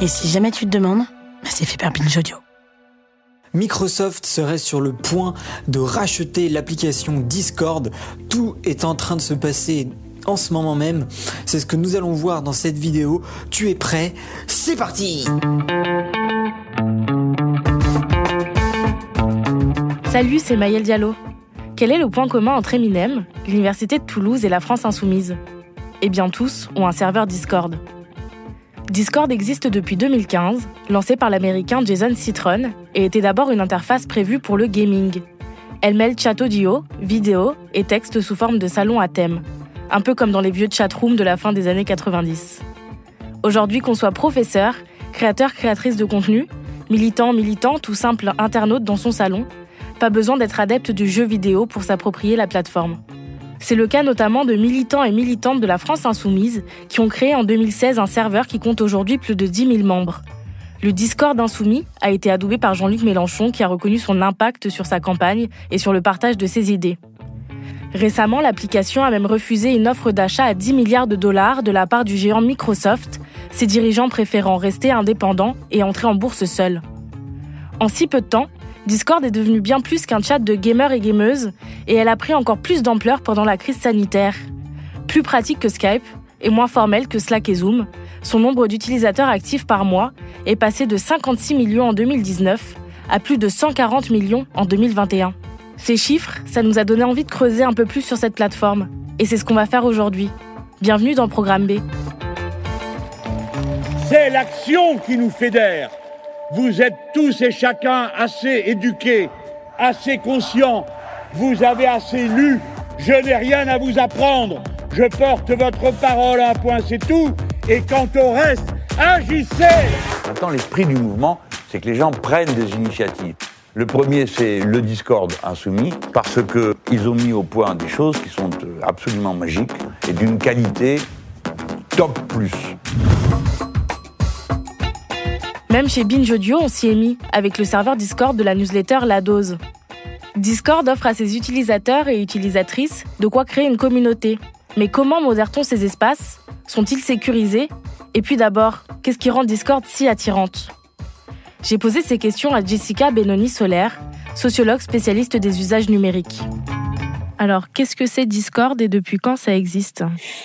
Et si jamais tu te demandes, bah, c'est fait par Binge Audio. Microsoft serait sur le point de racheter l'application Discord. Tout est en train de se passer en ce moment même. C'est ce que nous allons voir dans cette vidéo. Tu es prêt? C'est parti Salut, c'est Maëlle Diallo. Quel est le point commun entre Eminem, l'Université de Toulouse et la France Insoumise? Eh bien tous ont un serveur Discord. Discord existe depuis 2015, lancé par l'américain Jason Citron, et était d'abord une interface prévue pour le gaming. Elle mêle chat audio, vidéo et texte sous forme de salon à thème, un peu comme dans les vieux chatrooms de la fin des années 90. Aujourd'hui, qu'on soit professeur, créateur, créatrice de contenu, militant, militant, tout simple internaute dans son salon, pas besoin d'être adepte du jeu vidéo pour s'approprier la plateforme. C'est le cas notamment de militants et militantes de la France insoumise qui ont créé en 2016 un serveur qui compte aujourd'hui plus de 10 000 membres. Le Discord insoumis a été adoubé par Jean-Luc Mélenchon qui a reconnu son impact sur sa campagne et sur le partage de ses idées. Récemment, l'application a même refusé une offre d'achat à 10 milliards de dollars de la part du géant Microsoft, ses dirigeants préférant rester indépendants et entrer en bourse seuls. En si peu de temps, Discord est devenu bien plus qu'un chat de gamers et gameuses, et elle a pris encore plus d'ampleur pendant la crise sanitaire. Plus pratique que Skype, et moins formel que Slack et Zoom, son nombre d'utilisateurs actifs par mois est passé de 56 millions en 2019 à plus de 140 millions en 2021. Ces chiffres, ça nous a donné envie de creuser un peu plus sur cette plateforme, et c'est ce qu'on va faire aujourd'hui. Bienvenue dans Programme B. C'est l'action qui nous fédère. Vous êtes tous et chacun assez éduqués, assez conscients. Vous avez assez lu. Je n'ai rien à vous apprendre. Je porte votre parole à un point, c'est tout. Et quant au reste, agissez Maintenant, l'esprit du mouvement, c'est que les gens prennent des initiatives. Le premier, c'est le Discord insoumis, parce qu'ils ont mis au point des choses qui sont euh, absolument magiques et d'une qualité top plus. Même chez Binge Audio, on s'y est mis, avec le serveur Discord de la newsletter La Dose. Discord offre à ses utilisateurs et utilisatrices de quoi créer une communauté. Mais comment modère-t-on ces espaces? Sont-ils sécurisés? Et puis d'abord, qu'est-ce qui rend Discord si attirante? J'ai posé ces questions à Jessica Benoni-Solaire, sociologue spécialiste des usages numériques. Alors, qu'est-ce que c'est Discord et depuis quand ça existe?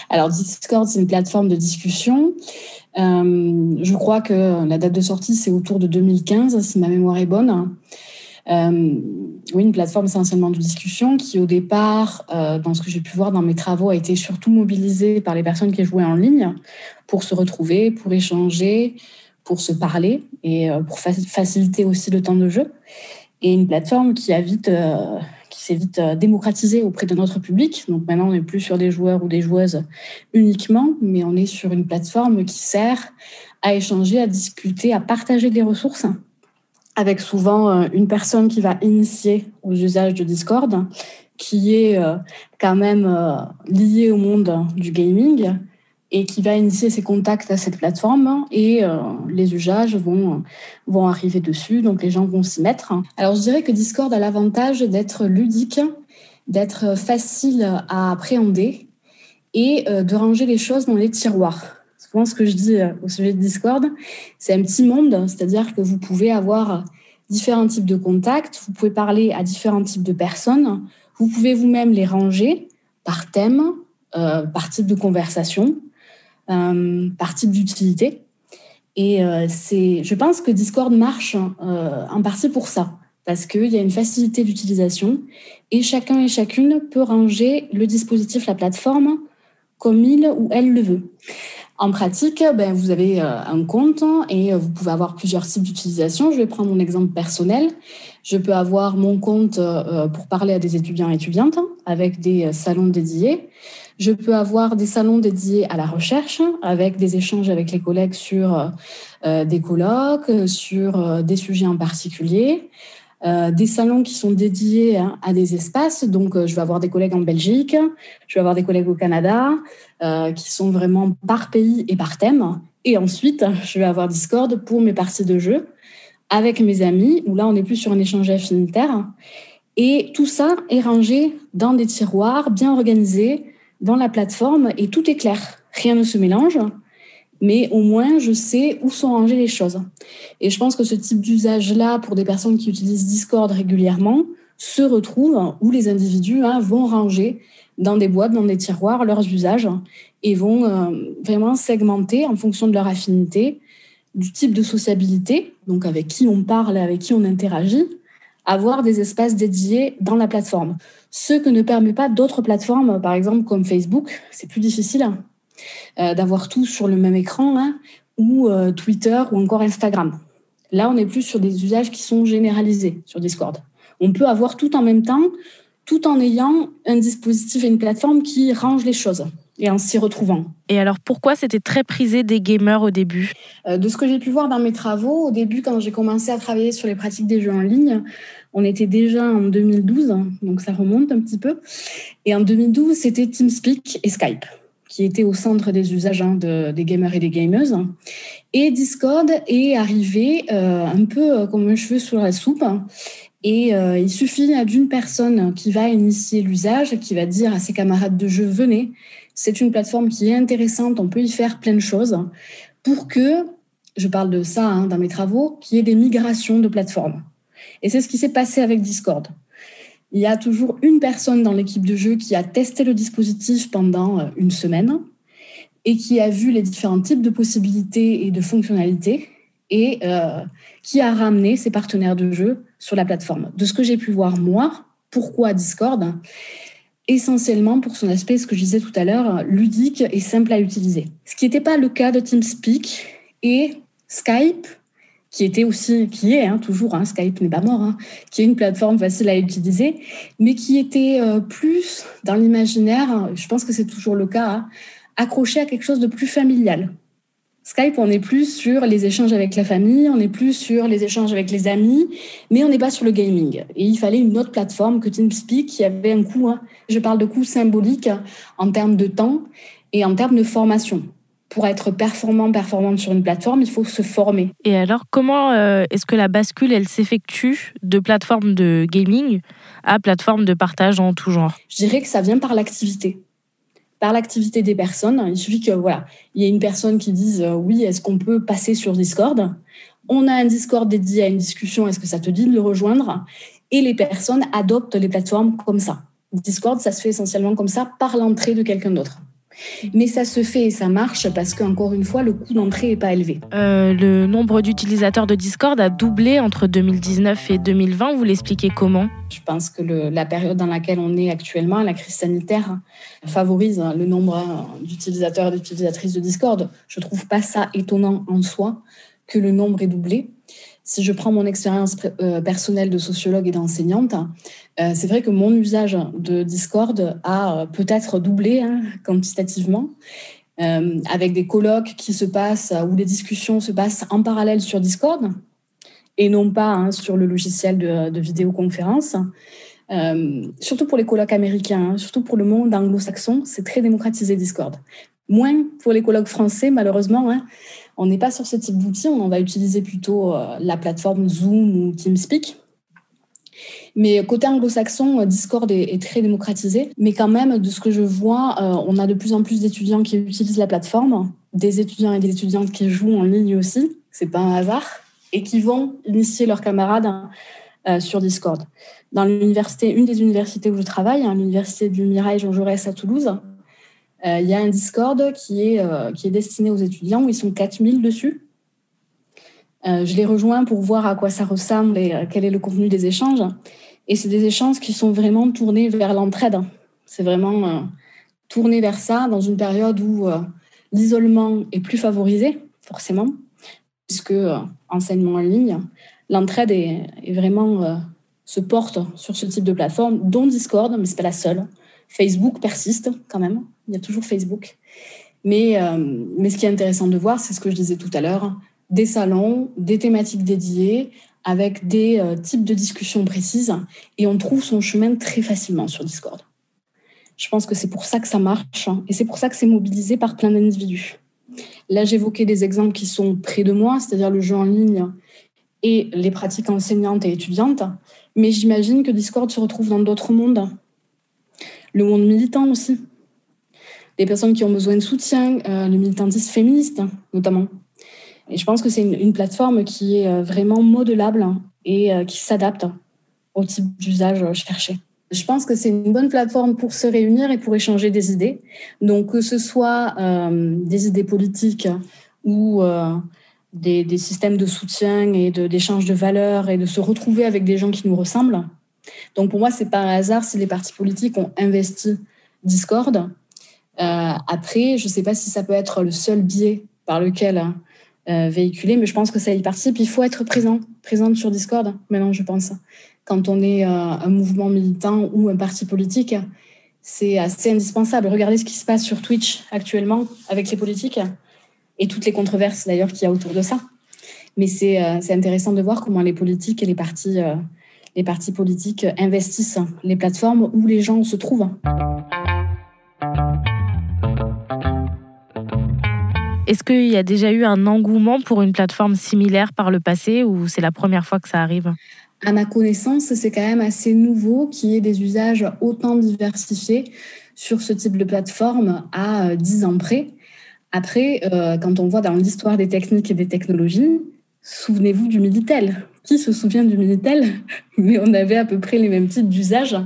Alors, Discord, c'est une plateforme de discussion. Euh, je crois que la date de sortie, c'est autour de 2015, si ma mémoire est bonne. Euh, oui, une plateforme essentiellement de discussion qui, au départ, euh, dans ce que j'ai pu voir dans mes travaux, a été surtout mobilisée par les personnes qui jouaient en ligne pour se retrouver, pour échanger, pour se parler et pour faciliter aussi le temps de jeu. Et une plateforme qui a vite s'est vite euh, démocratisé auprès de notre public. Donc maintenant, on n'est plus sur des joueurs ou des joueuses uniquement, mais on est sur une plateforme qui sert à échanger, à discuter, à partager des ressources, avec souvent euh, une personne qui va initier aux usages de Discord, qui est euh, quand même liée au monde du gaming et qui va initier ses contacts à cette plateforme et euh, les usages vont, vont arriver dessus, donc les gens vont s'y mettre. Alors je dirais que Discord a l'avantage d'être ludique, d'être facile à appréhender et euh, de ranger les choses dans les tiroirs. Souvent ce que je dis euh, au sujet de Discord, c'est un petit monde, c'est-à-dire que vous pouvez avoir différents types de contacts, vous pouvez parler à différents types de personnes, vous pouvez vous-même les ranger par thème, par type de conversation. Euh, par type d'utilité. Et euh, c'est, je pense que Discord marche euh, en partie pour ça, parce qu'il y a une facilité d'utilisation et chacun et chacune peut ranger le dispositif, la plateforme, comme il ou elle le veut. En pratique, ben, vous avez un compte et vous pouvez avoir plusieurs types d'utilisation. Je vais prendre mon exemple personnel. Je peux avoir mon compte pour parler à des étudiants et étudiantes avec des salons dédiés. Je peux avoir des salons dédiés à la recherche avec des échanges avec les collègues sur euh, des colloques, sur euh, des sujets en particulier. Euh, des salons qui sont dédiés hein, à des espaces. Donc, je vais avoir des collègues en Belgique, je vais avoir des collègues au Canada, qui sont vraiment par pays et par thème. Et ensuite, je vais avoir Discord pour mes parties de jeu avec mes amis, où là, on est plus sur un échange affinitaire. Et tout ça est rangé dans des tiroirs bien organisés dans la plateforme et tout est clair. Rien ne se mélange, mais au moins je sais où sont rangées les choses. Et je pense que ce type d'usage-là, pour des personnes qui utilisent Discord régulièrement, se retrouve où les individus hein, vont ranger dans des boîtes, dans des tiroirs leurs usages et vont euh, vraiment segmenter en fonction de leur affinité, du type de sociabilité, donc avec qui on parle, avec qui on interagit, avoir des espaces dédiés dans la plateforme. Ce que ne permet pas d'autres plateformes, par exemple comme Facebook, c'est plus difficile euh, d'avoir tout sur le même écran, hein, ou euh, Twitter ou encore Instagram. Là, on est plus sur des usages qui sont généralisés sur Discord. On peut avoir tout en même temps, tout en ayant un dispositif et une plateforme qui range les choses et en s'y retrouvant. Et alors pourquoi c'était très prisé des gamers au début? Euh, De ce que j'ai pu voir dans mes travaux, au début quand j'ai commencé à travailler sur les pratiques des jeux en ligne, on était déjà en 2012, donc ça remonte un petit peu. Et en 2012, c'était TeamSpeak et Skype qui étaient au centre des usages hein, des gamers et des gameuses. Et Discord est arrivé euh, un peu euh, comme un cheveu sur la soupe. Et il suffit d'une personne qui va initier l'usage, qui va dire à ses camarades de jeu, venez, c'est une plateforme qui est intéressante, on peut y faire plein de choses pour que, je parle de ça hein, dans mes travaux, qu'il y ait des migrations de plateformes. Et c'est ce qui s'est passé avec Discord. Il y a toujours une personne dans l'équipe de jeu qui a testé le dispositif pendant euh, une semaine et qui a vu les différents types de possibilités et de fonctionnalités et euh, qui a ramené ses partenaires de jeu sur la plateforme. De ce que j'ai pu voir moi, pourquoi Discord? Essentiellement pour son aspect, ce que je disais tout à l'heure, ludique et simple à utiliser. Ce qui n'était pas le cas de TeamSpeak et Skype, qui était aussi, qui est hein, toujours, hein, Skype n'est pas mort, hein, qui est une plateforme facile à utiliser, mais qui était euh, plus dans l'imaginaire, je pense que c'est toujours le cas, accroché à quelque chose de plus familial. Skype, on est plus sur les échanges avec la famille, on est plus sur les échanges avec les amis, mais on n'est pas sur le gaming. Et il fallait une autre plateforme que TeamSpeak qui avait un coût, hein. je parle de coût symbolique en termes de temps et en termes de formation. Pour être performant, performante sur une plateforme, il faut se former. Et alors, comment euh, est-ce que la bascule, elle s'effectue de plateforme de gaming à plateforme de partage en tout genre? Je dirais que ça vient par l'activité par l'activité des personnes. Il suffit que voilà, il y ait une personne qui dise euh, oui, est-ce qu'on peut passer sur Discord? On a un Discord dédié à une discussion, est-ce que ça te dit de le rejoindre? Et les personnes adoptent les plateformes comme ça. Discord, ça se fait essentiellement comme ça par l'entrée de quelqu'un d'autre. Mais ça se fait et ça marche parce qu'encore une fois, le coût d'entrée n'est pas élevé. Euh, le nombre d'utilisateurs de Discord a doublé entre 2019 et 2020. Vous l'expliquez comment? Je pense que la période dans laquelle on est actuellement, la crise sanitaire, favorise le nombre d'utilisateurs et d'utilisatrices de Discord. Je ne trouve pas ça étonnant en soi que le nombre est doublé. Si je prends mon expérience euh, personnelle de sociologue et d'enseignante, euh, c'est vrai que mon usage de Discord a euh, peut-être doublé hein, quantitativement, avec des colloques qui se passent, où les discussions se passent en parallèle sur Discord et non pas hein, sur le logiciel de, vidéoconférence. surtout pour les colloques américains, hein, surtout pour le monde anglo-saxon, c'est très démocratisé Discord. Moins pour les colloques français, malheureusement. On n'est pas sur ce type d'outil, on va utiliser plutôt euh, la plateforme Zoom ou TeamSpeak. Mais côté anglo-saxon, euh, Discord est, très démocratisé. Mais quand même, de ce que je vois, euh, on a de plus en plus d'étudiants qui utilisent la plateforme, des étudiants et des étudiantes qui jouent en ligne aussi, c'est pas un hasard, et qui vont initier leurs camarades sur Discord. Dans l'université, une des universités où je travaille, hein, l'université du Mirail Jean Jaurès à Toulouse, il y a un Discord qui est, euh, qui est destiné aux étudiants où ils sont 4000 dessus. Euh, je les rejoins pour voir à quoi ça ressemble et quel est le contenu des échanges. Et c'est des échanges qui sont vraiment tournés vers l'entraide. C'est vraiment tourné vers ça dans une période où l'isolement est plus favorisé, forcément, puisque euh, enseignement en ligne, l'entraide est, vraiment euh, se porte sur ce type de plateforme, dont Discord, mais c'est pas la seule. Facebook persiste quand même, il y a toujours Facebook. Mais, euh, mais ce qui est intéressant de voir, c'est ce que je disais tout à l'heure, des salons, des thématiques dédiées, avec des types de discussions précises, et on trouve son chemin très facilement sur Discord. Je pense que c'est pour ça que ça marche, hein, et c'est pour ça que c'est mobilisé par plein d'individus. Là, j'évoquais des exemples qui sont près de moi, c'est-à-dire le jeu en ligne et les pratiques enseignantes et étudiantes. Mais j'imagine que Discord se retrouve dans d'autres mondes. Le monde militant aussi. Les personnes qui ont besoin de soutien, euh, le militantisme féministe notamment. Et je pense que c'est une, plateforme qui est euh, vraiment modelable et euh, qui s'adapte au type d'usage cherché. Je pense que c'est une bonne plateforme pour se réunir et pour échanger des idées. Donc, que ce soit euh, des idées politiques ou euh, des, systèmes de soutien et d'échange de, valeurs et de se retrouver avec des gens qui nous ressemblent. Donc, pour moi, c'est un hasard si les partis politiques ont investi Discord. Euh, après, je ne sais pas si ça peut être le seul biais par lequel véhiculer, mais je pense que ça y participe. Il faut être présent, présente sur Discord maintenant, je pense quand on est euh, un mouvement militant ou un parti politique, c'est assez indispensable. Regardez ce qui se passe sur Twitch actuellement avec les politiques et toutes les controverses d'ailleurs qu'il y a autour de ça. Mais c'est euh, intéressant de voir comment les politiques et les partis, euh, les partis politiques investissent les plateformes où les gens se trouvent. Est-ce qu'il y a déjà eu un engouement pour une plateforme similaire par le passé ou c'est la première fois que ça arrive? À ma connaissance, c'est quand même assez nouveau qu'il y ait des usages autant diversifiés sur ce type de plateforme à 10 euh, ans près. Après, euh, quand on voit dans l'histoire des techniques et des technologies, souvenez-vous du Minitel. Qui se souvient du Minitel? Mais on avait à peu près les mêmes types d'usages.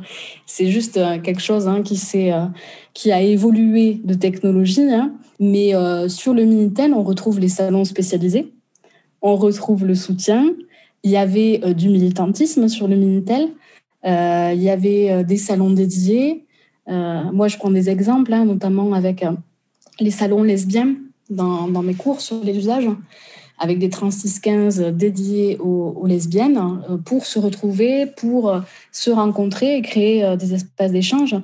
C'est juste euh, quelque chose hein, qui, qui a évolué de technologie. Hein. Mais sur le Minitel, on retrouve les salons spécialisés, on retrouve le soutien, il y avait euh, du militantisme sur le Minitel. Euh, il y avait euh, des salons dédiés. moi, je prends des exemples, hein, notamment avec les salons lesbiens dans, mes cours sur les usages, avec des 3615 dédiés aux, lesbiennes pour se retrouver, pour se rencontrer et créer des espaces d'échange.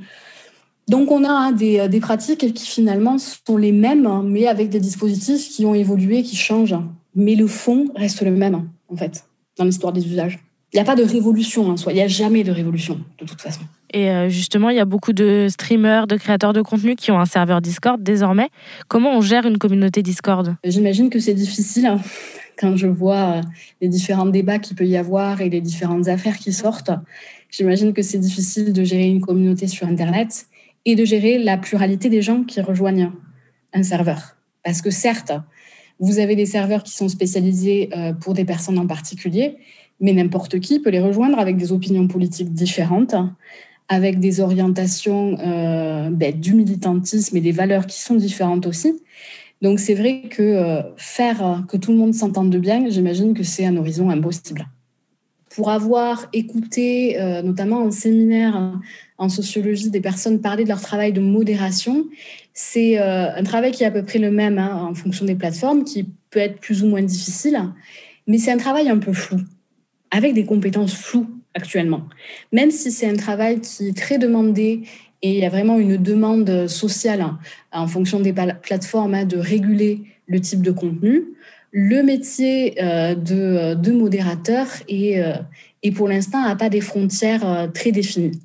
Donc on a hein, des, des, pratiques qui finalement sont les mêmes, mais avec des dispositifs qui ont évolué, qui changent. Mais le fond reste le même, en fait dans l'histoire des usages. Il n'y a pas de révolution en soi, il n'y a jamais de révolution de toute façon. Et euh, justement, il y a beaucoup de streamers, de créateurs de contenu qui ont un serveur Discord désormais. Comment on gère une communauté Discord? J'imagine que c'est difficile hein, quand je vois euh, les différents débats qu'il peut y avoir et les différentes affaires qui sortent. J'imagine que c'est difficile de gérer une communauté sur Internet et de gérer la pluralité des gens qui rejoignent un serveur. Parce que certes, vous avez des serveurs qui sont spécialisés euh, pour des personnes en particulier, mais n'importe qui peut les rejoindre avec des opinions politiques différentes, avec des orientations euh, ben, du militantisme et des valeurs qui sont différentes aussi. Donc c'est vrai que euh, faire que tout le monde s'entende bien, j'imagine que c'est un horizon impossible. Pour avoir écouté, notamment en séminaire en sociologie, des personnes parler de leur travail de modération, c'est euh, un travail qui est à peu près le même hein, en fonction des plateformes, qui peut être plus ou moins difficile, mais c'est un travail un peu flou, avec des compétences floues actuellement. Même si c'est un travail qui est très demandé et il y a vraiment une demande sociale en fonction des plateformes hein, de réguler le type de contenu, le métier euh, de, modérateur est, euh, pour l'instant n'a pas des frontières très définies.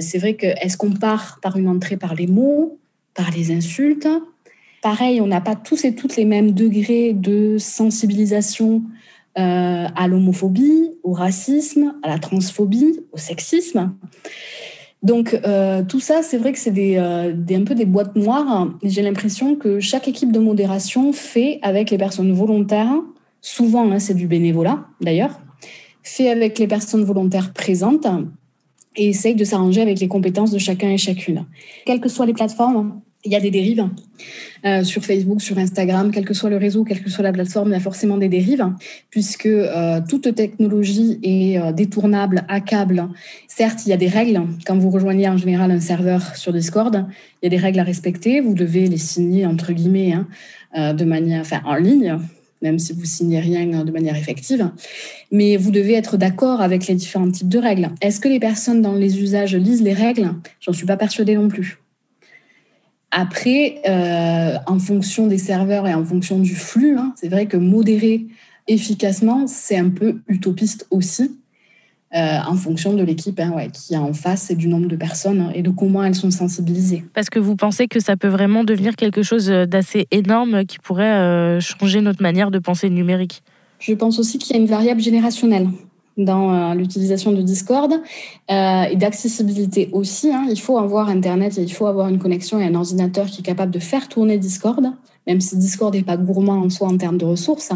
C'est vrai que est-ce qu'on part par une entrée par les mots par les insultes? Pareil, on n'a pas tous et toutes les mêmes degrés de sensibilisation euh, à l'homophobie, au racisme, à la transphobie, au sexisme. Donc euh, tout ça, c'est vrai que c'est euh, des, un peu des boîtes noires. J'ai l'impression que chaque équipe de modération fait avec les personnes volontaires, souvent hein, c'est du bénévolat d'ailleurs, fait avec les personnes volontaires présentes et essaye de s'arranger avec les compétences de chacun et chacune. Quelles que soient les plateformes, il y a des dérives. Euh, sur Facebook, sur Instagram, quel que soit le réseau, quelle que soit la plateforme, il y a forcément des dérives, puisque euh, toute technologie est euh, détournable, hackable. Certes, il y a des règles. Quand vous rejoignez en général un serveur sur Discord, il y a des règles à respecter. Vous devez les signer, entre guillemets, hein, de manière, enfin, en ligne, même si vous signez rien de manière effective. Mais vous devez être d'accord avec les différents types de règles. Est-ce que les personnes dans les usages lisent les règles? J'en suis pas persuadée non plus. Après, euh, en fonction des serveurs et en fonction du flux, hein, c'est vrai que modérer efficacement, c'est un peu utopiste aussi, euh, en fonction de l'équipe hein, qui est en face et du nombre de personnes et de comment elles sont sensibilisées. Parce que vous pensez que ça peut vraiment devenir quelque chose d'assez énorme qui pourrait euh, changer notre manière de penser numérique? Je pense aussi qu'il y a une variable générationnelle dans euh, l'utilisation de Discord euh, et d'accessibilité aussi. Hein. Il faut avoir Internet et il faut avoir une connexion et un ordinateur qui est capable de faire tourner Discord, même si Discord n'est pas gourmand en soi en termes de ressources.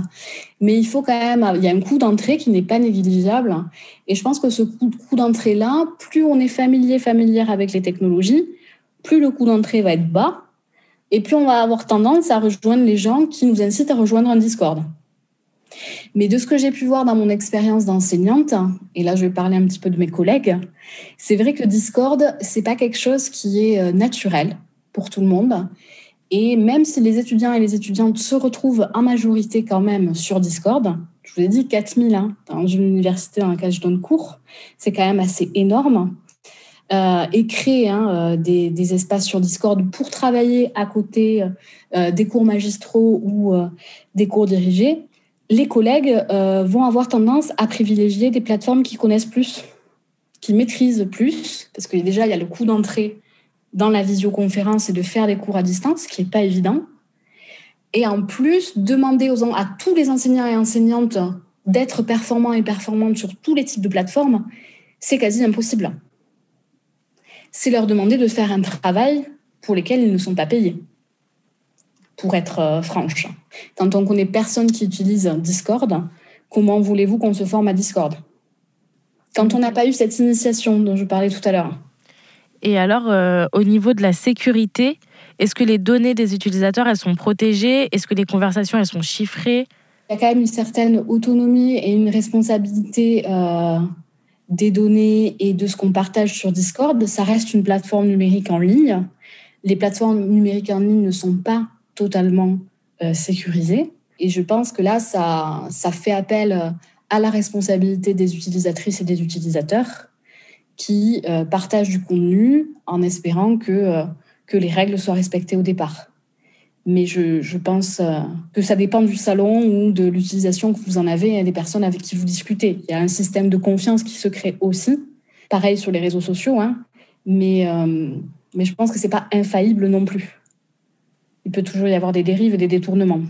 Mais il faut quand même, il y a un coût d'entrée qui n'est pas négligeable. Et je pense que ce coût, d'entrée-là, plus on est familier, familière avec les technologies, plus le coût d'entrée va être bas et plus on va avoir tendance à rejoindre les gens qui nous incitent à rejoindre un Discord. Mais de ce que j'ai pu voir dans mon expérience d'enseignante, et là je vais parler un petit peu de mes collègues, c'est vrai que Discord, c'est pas quelque chose qui est euh, naturel pour tout le monde. Et même si les étudiants et les étudiantes se retrouvent en majorité quand même sur Discord, je vous ai dit 4000 hein, dans une université dans laquelle je donne cours, c'est quand même assez énorme. Euh, et créer hein, euh, des, espaces sur Discord pour travailler à côté des cours magistraux ou des cours dirigés, les collègues euh, vont avoir tendance à privilégier des plateformes qui connaissent plus, qui maîtrisent plus, parce que déjà, il y a le coût d'entrée dans la visioconférence et de faire des cours à distance, qui n'est pas évident. Et en plus, demander aux, à tous les enseignants et enseignantes d'être performants et performantes sur tous les types de plateformes, c'est quasi impossible. C'est leur demander de faire un travail pour lequel ils ne sont pas payés pour être euh, franche. Quand on connaît personne qui utilise Discord, comment voulez-vous qu'on se forme à Discord? Quand on n'a pas eu cette initiation dont je parlais tout à l'heure. Et alors, euh, au niveau de la sécurité, est-ce que les données des utilisateurs, elles sont protégées? Est-ce que les conversations, elles sont chiffrées? Il y a quand même une certaine autonomie et une responsabilité euh, des données et de ce qu'on partage sur Discord. Ça reste une plateforme numérique en ligne. Les plateformes numériques en ligne ne sont pas totalement euh, sécurisé. Et je pense que là, ça, ça fait appel à la responsabilité des utilisatrices et des utilisateurs qui euh, partagent du contenu en espérant que, que les règles soient respectées au départ. Mais je, je pense que ça dépend du salon ou de l'utilisation que vous en avez et des personnes avec qui vous discutez. Il y a un système de confiance qui se crée aussi, pareil sur les réseaux sociaux, hein, mais, mais je pense que ce n'est pas infaillible non plus il peut toujours y avoir des dérives et des détournements.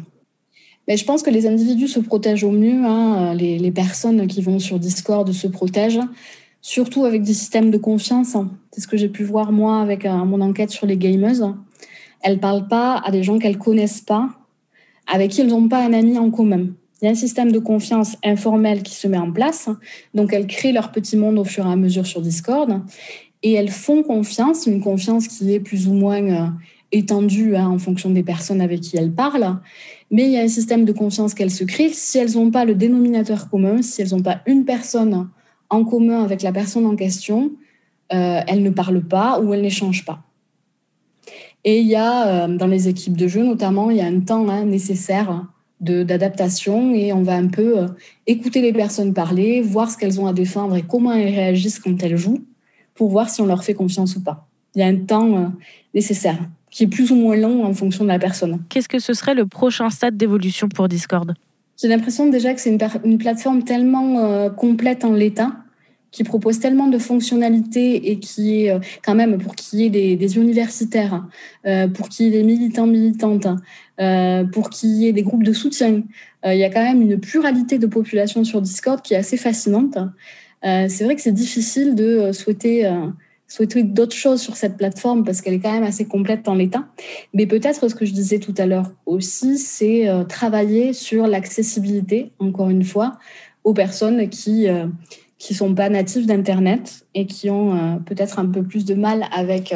Mais je pense que les individus se protègent au mieux. Hein. Les, personnes qui vont sur Discord se protègent, surtout avec des systèmes de confiance. C'est ce que j'ai pu voir moi avec euh, mon enquête sur les gameuses. Elles ne parlent pas à des gens qu'elles connaissent pas, avec qui elles n'ont pas un ami en commun. Il y a un système de confiance informel qui se met en place. Donc, elles créent leur petit monde au fur et à mesure sur Discord. Et elles font confiance, une confiance qui est plus ou moins euh, étendue hein, en fonction des personnes avec qui elles parlent. Mais il y a un système de confiance qu'elles se créent. Si elles n'ont pas le dénominateur commun, si elles n'ont pas une personne en commun avec la personne en question, euh, elles ne parlent pas ou elles n'échangent pas. Et il y a, euh, dans les équipes de jeu notamment, il y a un temps hein, nécessaire d'adaptation et on va un peu euh, écouter les personnes parler, voir ce qu'elles ont à défendre et comment elles réagissent quand elles jouent pour voir si on leur fait confiance ou pas. Il y a un temps nécessaire qui est plus ou moins long en fonction de la personne. Qu'est-ce que ce serait le prochain stade d'évolution pour Discord? J'ai l'impression déjà que c'est une, plateforme tellement complète en l'état, qui propose tellement de fonctionnalités et qui est euh, quand même pour qu'il y ait des, universitaires, euh, pour qu'il y ait des militants, militantes, pour qu'il y ait des groupes de soutien. il y a quand même une pluralité de population sur Discord qui est assez fascinante. c'est vrai que c'est difficile de souhaiter souhaiter d'autres choses sur cette plateforme parce qu'elle est quand même assez complète en l'état. Mais peut-être ce que je disais tout à l'heure aussi, c'est euh, travailler sur l'accessibilité, encore une fois, aux personnes qui euh, qui sont pas natives d'Internet et qui ont euh, peut-être un peu plus de mal avec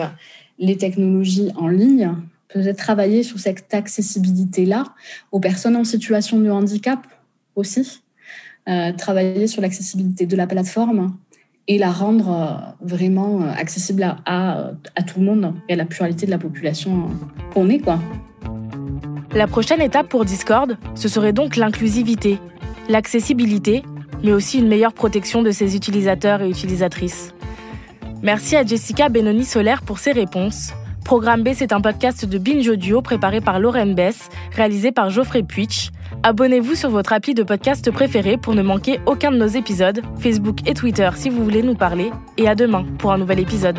les technologies en ligne peut-être travailler sur cette accessibilité-là aux personnes en situation de handicap aussi. Euh, travailler sur l'accessibilité de la plateforme et la rendre euh, vraiment euh, accessible à, à, à, tout le monde et à la pluralité de la population qu'on est. Quoi. La prochaine étape pour Discord, ce serait donc l'inclusivité, l'accessibilité, mais aussi une meilleure protection de ses utilisateurs et utilisatrices. Merci à Jessica Benoni-Solaire pour ses réponses. Programme B, c'est un podcast de Binge Audio préparé par Lauren Bess, réalisé par Geoffrey Puitch. Abonnez-vous sur votre appli de podcast préféré pour ne manquer aucun de nos épisodes, Facebook et Twitter si vous voulez nous parler. Et à demain pour un nouvel épisode.